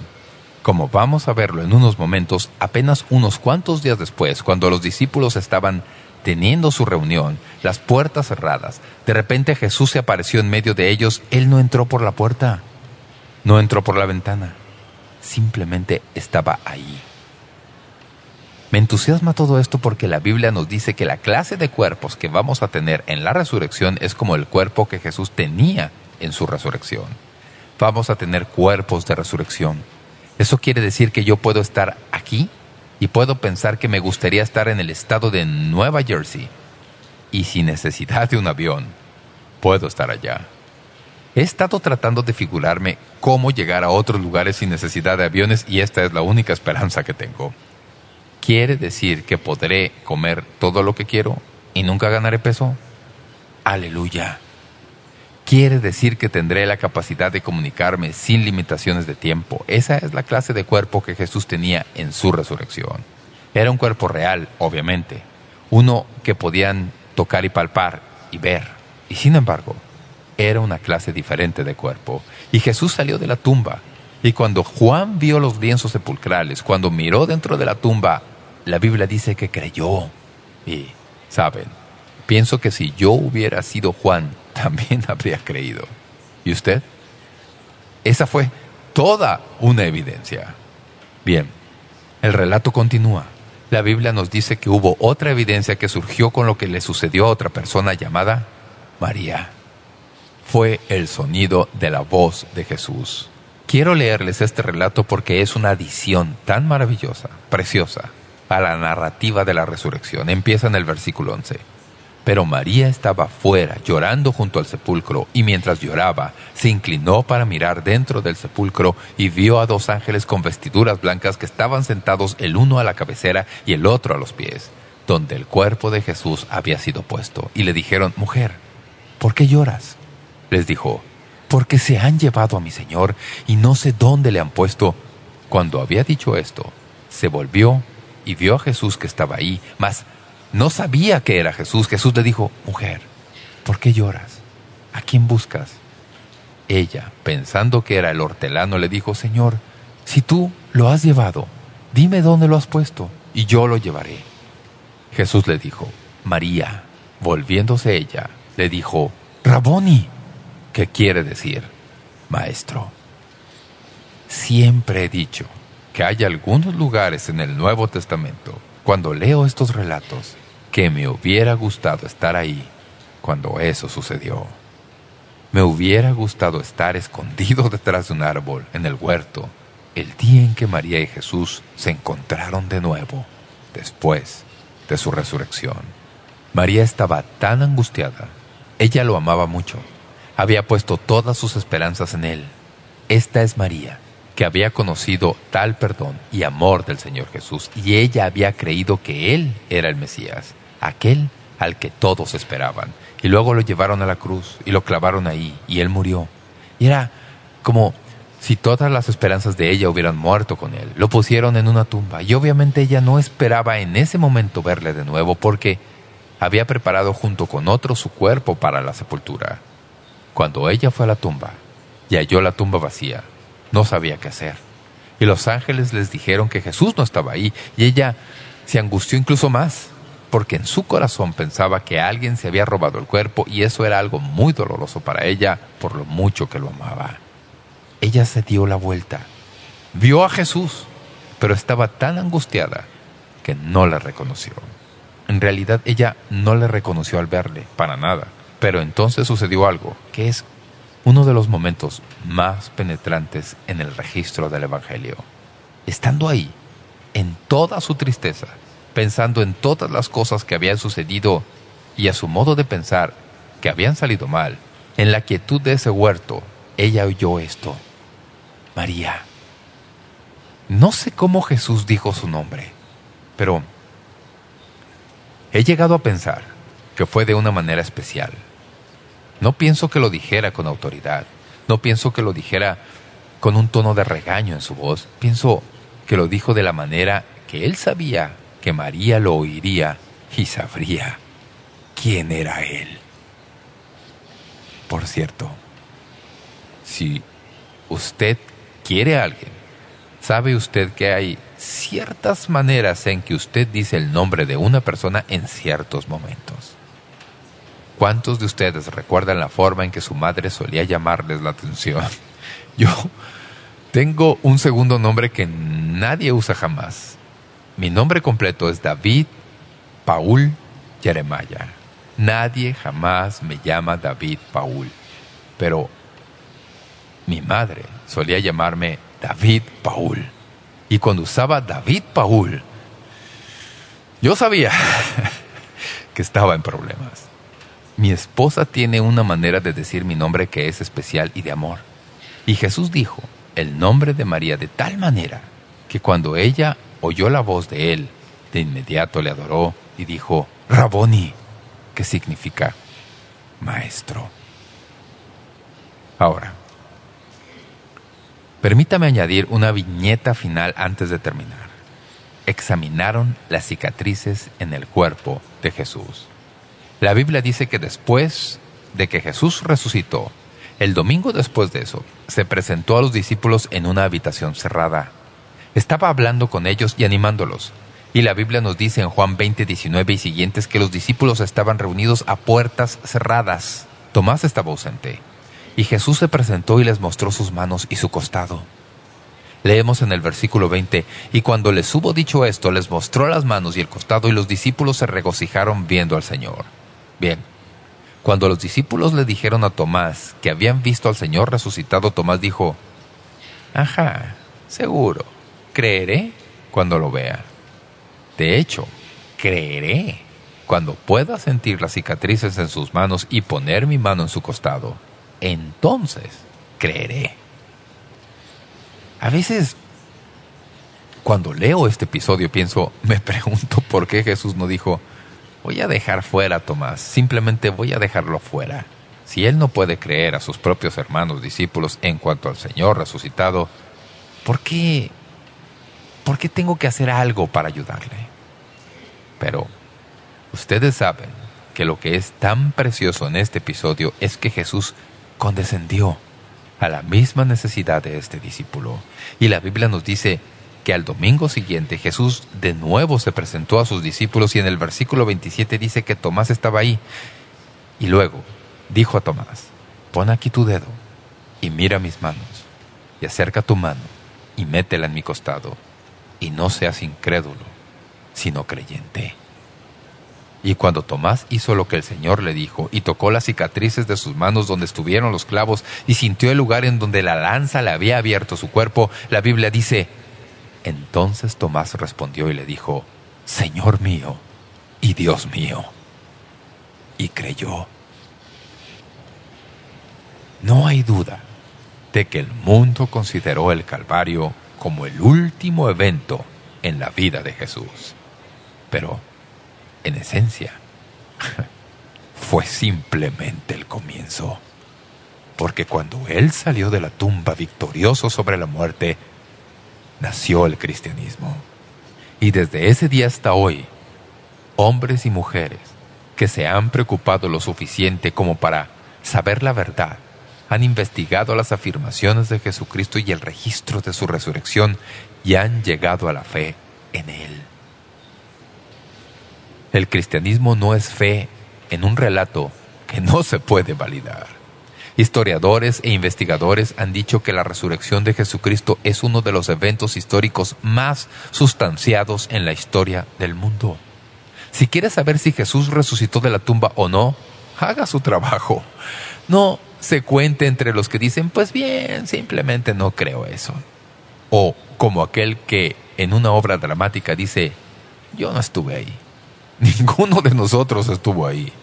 como vamos a verlo en unos momentos, apenas unos cuantos días después, cuando los discípulos estaban teniendo su reunión, las puertas cerradas, de repente Jesús se apareció en medio de ellos. Él no entró por la puerta, no entró por la ventana, simplemente estaba ahí. Me entusiasma todo esto porque la Biblia nos dice que la clase de cuerpos que vamos a tener en la resurrección es como el cuerpo que Jesús tenía en su resurrección. Vamos a tener cuerpos de resurrección. Eso quiere decir que yo puedo estar aquí y puedo pensar que me gustaría estar en el estado de Nueva Jersey y sin necesidad de un avión, puedo estar allá. He estado tratando de figurarme cómo llegar a otros lugares sin necesidad de aviones y esta es la única esperanza que tengo. ¿Quiere decir que podré comer todo lo que quiero y nunca ganaré peso? Aleluya. Quiere decir que tendré la capacidad de comunicarme sin limitaciones de tiempo. Esa es la clase de cuerpo que Jesús tenía en su resurrección. Era un cuerpo real, obviamente. Uno que podían tocar y palpar y ver. Y sin embargo, era una clase diferente de cuerpo. Y Jesús salió de la tumba. Y cuando Juan vio los lienzos sepulcrales, cuando miró dentro de la tumba la Biblia dice que creyó. Y, ¿saben? Pienso que si yo hubiera sido Juan, [LAUGHS] también habría creído. ¿Y usted? Esa fue toda una evidencia. Bien, el relato continúa. La Biblia nos dice que hubo otra evidencia que surgió con lo que le sucedió a otra persona llamada María. Fue el sonido de la voz de Jesús. Quiero leerles este relato porque es una adición tan maravillosa, preciosa, a la narrativa de la resurrección. Empieza en el versículo 11. Pero María estaba fuera, llorando junto al sepulcro, y mientras lloraba, se inclinó para mirar dentro del sepulcro y vio a dos ángeles con vestiduras blancas que estaban sentados el uno a la cabecera y el otro a los pies, donde el cuerpo de Jesús había sido puesto. Y le dijeron, Mujer, ¿por qué lloras? Les dijo, Porque se han llevado a mi Señor y no sé dónde le han puesto. Cuando había dicho esto, se volvió y vio a Jesús que estaba ahí, mas no sabía que era Jesús. Jesús le dijo, mujer, ¿por qué lloras? ¿A quién buscas? Ella, pensando que era el hortelano, le dijo, Señor, si tú lo has llevado, dime dónde lo has puesto, y yo lo llevaré. Jesús le dijo, María. Volviéndose ella, le dijo, Raboni, ¿qué quiere decir? Maestro. Siempre he dicho que hay algunos lugares en el Nuevo Testamento, cuando leo estos relatos, que me hubiera gustado estar ahí cuando eso sucedió. Me hubiera gustado estar escondido [LAUGHS] detrás de un árbol en el huerto el día en que María y Jesús se encontraron de nuevo, después de su resurrección. María estaba tan angustiada. Ella lo amaba mucho. Había puesto todas sus esperanzas en él. Esta es María, que había conocido tal perdón y amor del Señor Jesús, y ella había creído que Él era el Mesías, aquel al que todos esperaban. Y luego lo llevaron a la cruz y lo clavaron ahí, y Él murió. Y era como si todas las esperanzas de ella hubieran muerto con Él. Lo pusieron en una tumba, y obviamente ella no esperaba en ese momento verle de nuevo, porque había preparado junto con otro su cuerpo para la sepultura. Cuando ella fue a la tumba y halló la tumba vacía, no sabía qué hacer. Y los ángeles les dijeron que Jesús no estaba ahí, y ella se angustió incluso más, porque en su corazón pensaba que alguien se había robado el cuerpo y eso era algo muy doloroso para ella por lo mucho que lo amaba. Ella se dio la vuelta, vio a Jesús, pero estaba tan angustiada que no le reconoció. En realidad ella no le reconoció al verle, para nada. Pero entonces sucedió algo, que es uno de los momentos más penetrantes en el registro del Evangelio. Estando ahí, en toda su tristeza, pensando en todas las cosas que habían sucedido y a su modo de pensar que habían salido mal, En la quietud de ese huerto, ella oyó esto. María. No sé cómo Jesús dijo su nombre, pero he llegado a pensar que fue de una manera especial. No pienso que lo dijera con autoridad. No pienso que lo dijera con un tono de regaño en su voz. Pienso que lo dijo de la manera que él sabía que María lo oiría y sabría quién era él. Por cierto, si usted quiere a alguien, ¿sabe usted que hay ciertas maneras en que usted dice el nombre de una persona en ciertos momentos? ¿Cuántos de ustedes recuerdan la forma en que su madre solía llamarles la atención? [LAUGHS] Yo tengo un segundo nombre que nadie usa jamás. Mi nombre completo es David Paul Jeremiah. Nadie jamás me llama David Paul. Pero mi madre solía llamarme David Paul. Y cuando usaba David Paul, yo sabía [LAUGHS] que estaba en problemas. Mi esposa tiene una manera de decir mi nombre que es especial y de amor. Y Jesús dijo el nombre de María de tal manera que cuando ella oyó la voz de él, de inmediato le adoró y dijo, Raboni, que significa maestro. Ahora, permítame añadir una viñeta final antes de terminar. Examinaron las cicatrices en el cuerpo de Jesús. La Biblia dice que después de que Jesús resucitó, el domingo después de eso, se presentó a los discípulos en una habitación cerrada. Estaba hablando con ellos y animándolos. Y la Biblia nos dice en Juan 20, 19 y siguientes que los discípulos estaban reunidos a puertas cerradas. Tomás estaba ausente. Y Jesús se presentó y les mostró sus manos y su costado. Leemos en el versículo 20, y cuando les hubo dicho esto, les mostró las manos y el costado, y los discípulos se regocijaron viendo al Señor. Bien, cuando los discípulos le dijeron a Tomás que habían visto al Señor resucitado, Tomás dijo, Ajá, seguro, creeré cuando lo vea. De hecho, creeré cuando pueda sentir las cicatrices en sus manos y poner mi mano en su costado. Entonces, creeré. A veces, cuando leo este episodio, pienso, me pregunto por qué Jesús no dijo, Voy a dejar fuera a Tomás, simplemente voy a dejarlo fuera. Si él no puede creer a sus propios hermanos discípulos en cuanto al Señor resucitado, ¿por qué, ¿por qué tengo que hacer algo para ayudarle? Pero ustedes saben que lo que es tan precioso en este episodio es que Jesús condescendió a la misma necesidad de este discípulo. Y la Biblia nos dice que al domingo siguiente Jesús de nuevo se presentó a sus discípulos y en el versículo 27 dice que Tomás estaba ahí. Y luego dijo a Tomás, pon aquí tu dedo y mira mis manos y acerca tu mano y métela en mi costado y no seas incrédulo, sino creyente. Y cuando Tomás hizo lo que el Señor le dijo y tocó las cicatrices de sus manos donde estuvieron los clavos y sintió el lugar en donde la lanza le había abierto su cuerpo, la Biblia dice, entonces Tomás respondió y le dijo, Señor mío y Dios mío. Y creyó. No hay duda de que el mundo consideró el Calvario como el último evento en la vida de Jesús. Pero, en esencia, [LAUGHS] fue simplemente el comienzo. Porque cuando Él salió de la tumba victorioso sobre la muerte, nació el cristianismo. Y desde ese día hasta hoy, hombres y mujeres que se han preocupado lo suficiente como para saber la verdad, han investigado las afirmaciones de Jesucristo y el registro de su resurrección y han llegado a la fe en Él. El cristianismo no es fe en un relato que no se puede validar. Historiadores e investigadores han dicho que la resurrección de Jesucristo es uno de los eventos históricos más sustanciados en la historia del mundo. Si quiere saber si Jesús resucitó de la tumba o no, haga su trabajo. No se cuente entre los que dicen, pues bien, simplemente no creo eso. O como aquel que en una obra dramática dice, yo no estuve ahí. [LAUGHS] Ninguno de nosotros estuvo ahí.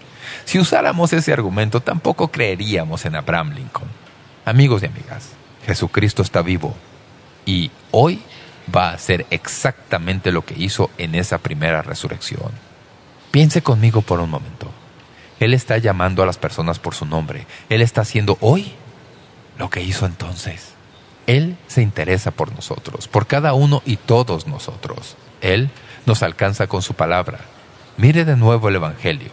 Si usáramos ese argumento, tampoco creeríamos en Abraham Lincoln. Amigos y amigas, Jesucristo está vivo y hoy va a hacer exactamente lo que hizo en esa primera resurrección. Piense conmigo por un momento. Él está llamando a las personas por su nombre. Él está haciendo hoy lo que hizo entonces. Él se interesa por nosotros, por cada uno y todos nosotros. Él nos alcanza con su palabra. Mire de nuevo el Evangelio,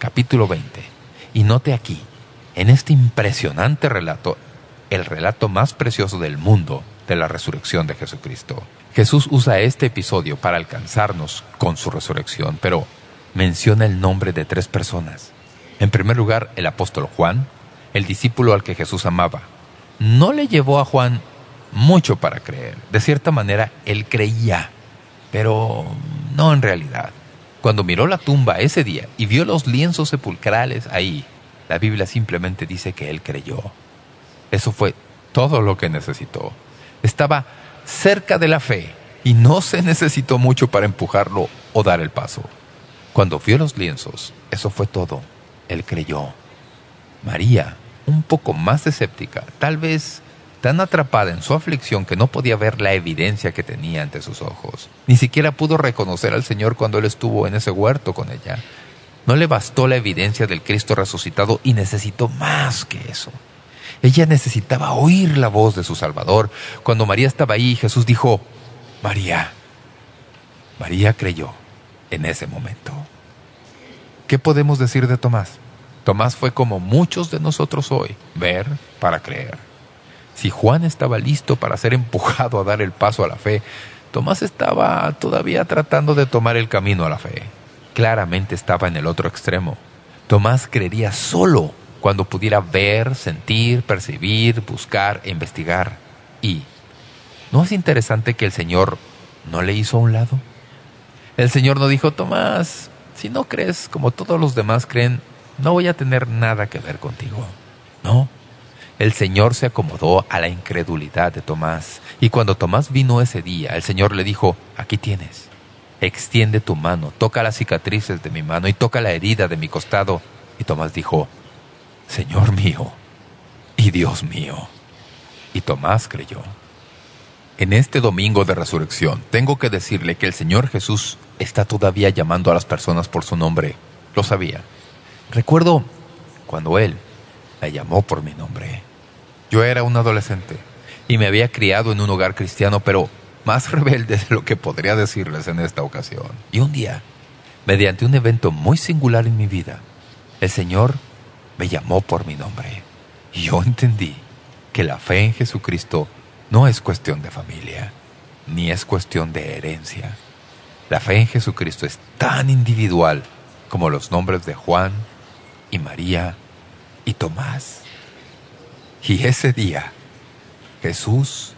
capítulo 20, y note aquí, en este impresionante relato, el relato más precioso del mundo de la resurrección de Jesucristo. Jesús usa este episodio para alcanzarnos con su resurrección, pero menciona el nombre de tres personas. En primer lugar, el apóstol Juan, el discípulo al que Jesús amaba. No le llevó a Juan mucho para creer. De cierta manera, él creía, pero no en realidad. Cuando miró la tumba ese día y vio los lienzos sepulcrales ahí, la Biblia simplemente dice que él creyó. Eso fue todo lo que necesitó. Estaba cerca de la fe y no se necesitó mucho para empujarlo o dar el paso. Cuando vio los lienzos, eso fue todo. Él creyó. María, un poco más escéptica, tal vez tan atrapada en su aflicción que no podía ver la evidencia que tenía ante sus ojos. Ni siquiera pudo reconocer al Señor cuando Él estuvo en ese huerto con ella. No le bastó la evidencia del Cristo resucitado y necesitó más que eso. Ella necesitaba oír la voz de su Salvador. Cuando María estaba ahí, Jesús dijo, María. María creyó en ese momento. ¿Qué podemos decir de Tomás? Tomás fue como muchos de nosotros hoy, ver para creer. Si Juan estaba listo para ser empujado a dar el paso a la fe, Tomás estaba todavía tratando de tomar el camino a la fe. Claramente estaba en el otro extremo. Tomás creería solo cuando pudiera ver, sentir, percibir, buscar e investigar. Y, ¿no es interesante que el Señor no le hizo a un lado? El Señor no dijo, Tomás, si no crees como todos los demás creen, no voy a tener nada que ver contigo. No. El Señor se acomodó a la incredulidad de Tomás. Y cuando Tomás vino ese día, el Señor le dijo, aquí tienes. Extiende tu mano, toca las cicatrices de mi mano y toca la herida de mi costado. Y Tomás dijo, Señor mío y Dios mío. Y Tomás creyó. En este domingo de resurrección, tengo que decirle que el Señor Jesús está todavía llamando a las personas por su nombre. Lo sabía. Recuerdo cuando Él me llamó por mi nombre. Yo era un adolescente y me había criado en un hogar cristiano, pero más [LAUGHS] rebelde de lo que podría decirles en esta ocasión. Y un día, mediante un evento muy singular en mi vida, el Señor me llamó por mi nombre. Y yo entendí que la fe en Jesucristo no es cuestión de familia, ni es cuestión de herencia. La fe en Jesucristo es tan individual como los nombres de Juan y María y Tomás. Y ese día Jesús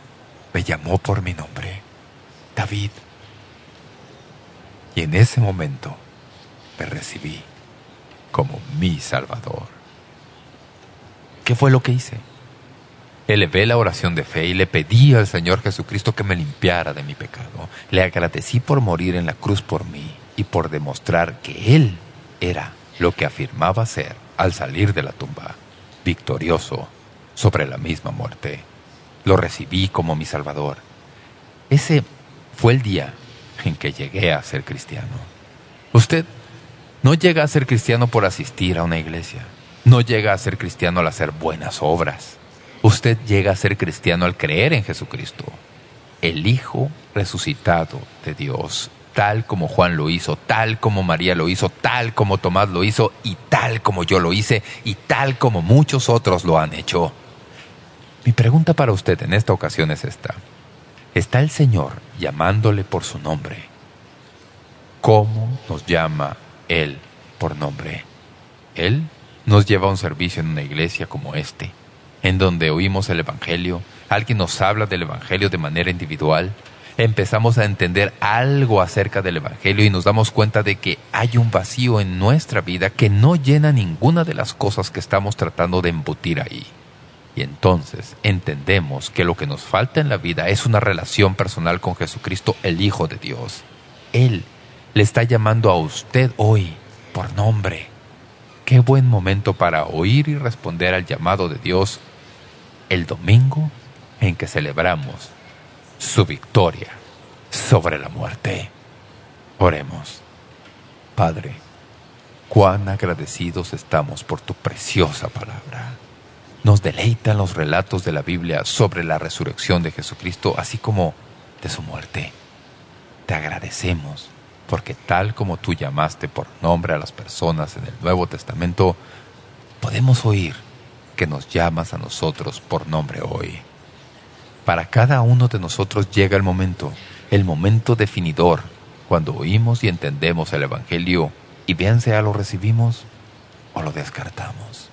me llamó por mi nombre, David. Y en ese momento me recibí como mi Salvador. ¿Qué fue lo que hice? Elevé la oración de fe y le pedí al Señor Jesucristo que me limpiara de mi pecado. Le agradecí por morir en la cruz por mí y por demostrar que Él era lo que afirmaba ser al salir de la tumba, victorioso sobre la misma muerte. Lo recibí como mi Salvador. Ese fue el día en que llegué a ser cristiano. Usted no llega a ser cristiano por asistir a una iglesia. No llega a ser cristiano al hacer buenas obras. Usted llega a ser cristiano al creer en Jesucristo, el Hijo resucitado de Dios, tal como Juan lo hizo, tal como María lo hizo, tal como Tomás lo hizo y tal como yo lo hice y tal como muchos otros lo han hecho. Mi pregunta para usted en esta ocasión es esta. ¿Está el Señor llamándole por su nombre? ¿Cómo nos llama Él por nombre? Él nos lleva a un servicio en una iglesia como este, en donde oímos el Evangelio, alguien nos habla del Evangelio de manera individual, empezamos a entender algo acerca del Evangelio y nos damos cuenta de que hay un vacío en nuestra vida que no llena ninguna de las cosas que estamos tratando de embutir ahí. Y entonces entendemos que lo que nos falta en la vida es una relación personal con Jesucristo, el Hijo de Dios. Él le está llamando a usted hoy por nombre qué buen momento para oír y responder al llamado de Dios el domingo en que celebramos su victoria sobre la muerte. Oremos. Padre, cuán agradecidos estamos por tu preciosa palabra. Nos deleitan los relatos de la Biblia sobre la resurrección de Jesucristo, así como de su muerte. Te agradecemos porque tal como tú llamaste por nombre a las personas en el Nuevo Testamento, podemos oír que nos llamas a nosotros por nombre hoy. Para cada uno de nosotros llega el momento, el momento definidor, cuando oímos y entendemos el Evangelio y bien sea lo recibimos o lo descartamos.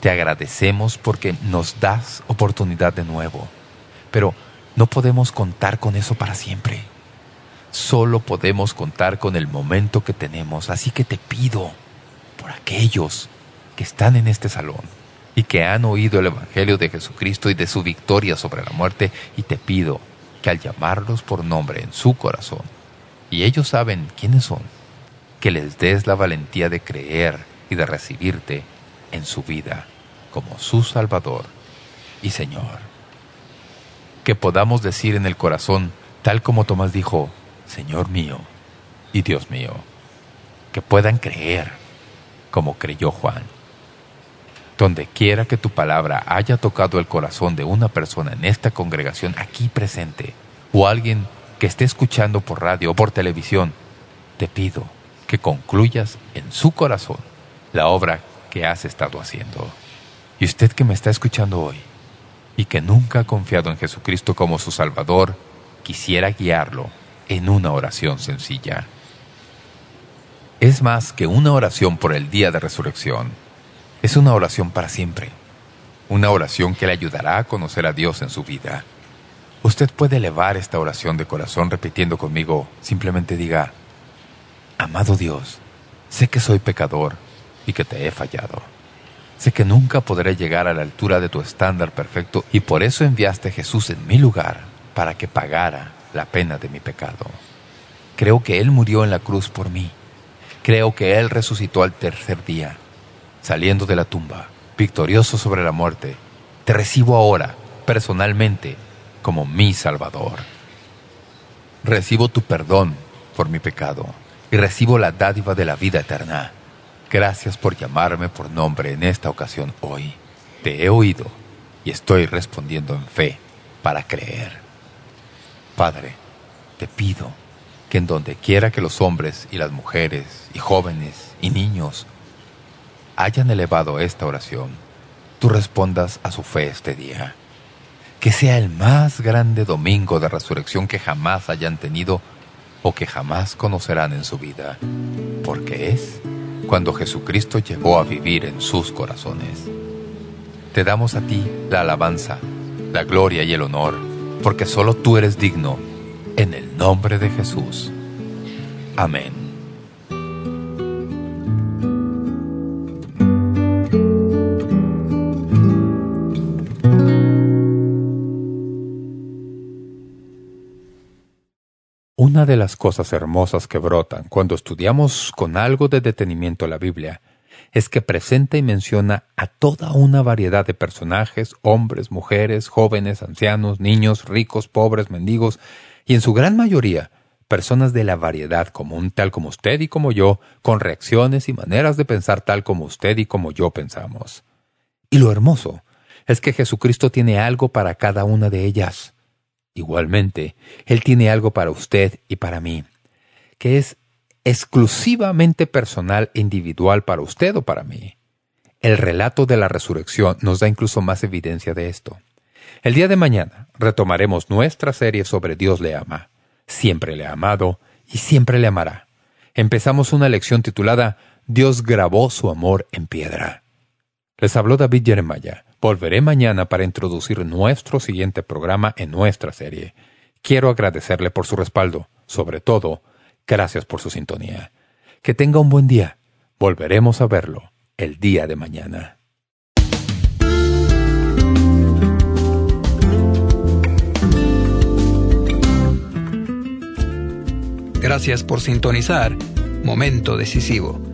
Te agradecemos porque nos das oportunidad de nuevo, pero no podemos contar con eso para siempre. Solo podemos contar con el momento que tenemos, así que te pido por aquellos que están en este salón y que han oído el Evangelio de Jesucristo y de su victoria sobre la muerte, y te pido que al llamarlos por nombre en su corazón, y ellos saben quiénes son, que les des la valentía de creer y de recibirte en su vida como su Salvador y Señor. Que podamos decir en el corazón, tal como Tomás dijo, Señor mío y Dios mío. Que puedan creer como creyó Juan. Donde quiera que tu palabra haya tocado el corazón de una persona en esta congregación aquí presente, o alguien que esté escuchando por radio o por televisión, te pido que concluyas en su corazón la obra que has estado haciendo. Y usted que me está escuchando hoy y que nunca ha confiado en Jesucristo como su Salvador, quisiera guiarlo en una oración sencilla. Es más que una oración por el día de resurrección. Es una oración para siempre. Una oración que le ayudará a conocer a Dios en su vida. Usted puede elevar esta oración de corazón repitiendo conmigo. Simplemente diga, Amado Dios, sé que soy pecador y que te he fallado. Sé que nunca podré llegar a la altura de tu estándar perfecto y por eso enviaste a Jesús en mi lugar para que pagara la pena de mi pecado. Creo que Él murió en la cruz por mí. Creo que Él resucitó al tercer día, saliendo de la tumba, victorioso sobre la muerte. Te recibo ahora, personalmente, como mi Salvador. Recibo tu perdón por mi pecado y recibo la dádiva de la vida eterna. Gracias por llamarme por nombre en esta ocasión hoy. Te he oído y estoy respondiendo en fe para creer. Padre, te pido que en donde quiera que los hombres y las mujeres y jóvenes y niños hayan elevado esta oración, tú respondas a su fe este día. Que sea el más grande domingo de resurrección que jamás hayan tenido o que jamás conocerán en su vida, porque es cuando Jesucristo llegó a vivir en sus corazones. Te damos a ti la alabanza, la gloria y el honor, porque solo tú eres digno, en el nombre de Jesús. Amén. Una de las cosas hermosas que brotan cuando estudiamos con algo de detenimiento la Biblia es que presenta y menciona a toda una variedad de personajes, hombres, mujeres, jóvenes, ancianos, niños, ricos, pobres, mendigos, y en su gran mayoría personas de la variedad común tal como usted y como yo, con reacciones y maneras de pensar tal como usted y como yo pensamos. Y lo hermoso es que Jesucristo tiene algo para cada una de ellas. Igualmente, Él tiene algo para usted y para mí, que es exclusivamente personal e individual para usted o para mí. El relato de la resurrección nos da incluso más evidencia de esto. El día de mañana retomaremos nuestra serie sobre Dios le ama. Siempre le ha amado y siempre le amará. Empezamos una lección titulada Dios grabó su amor en piedra. Les habló David Jeremiah. Volveré mañana para introducir nuestro siguiente programa en nuestra serie. Quiero agradecerle por su respaldo. Sobre todo, gracias por su sintonía. Que tenga un buen día. Volveremos a verlo el día de mañana. Gracias por sintonizar Momento Decisivo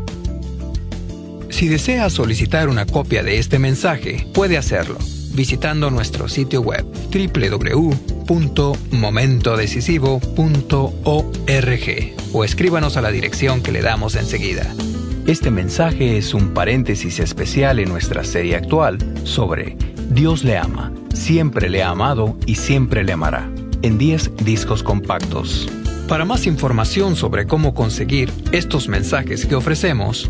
Si desea solicitar una copia de este mensaje, puede hacerlo visitando nuestro sitio web www.momentodecisivo.org o escríbanos a la dirección que le damos enseguida. Este mensaje es un paréntesis especial en nuestra serie actual sobre Dios le ama, siempre le ha amado y siempre le amará, en 10 discos compactos. Para más información sobre cómo conseguir estos mensajes que ofrecemos,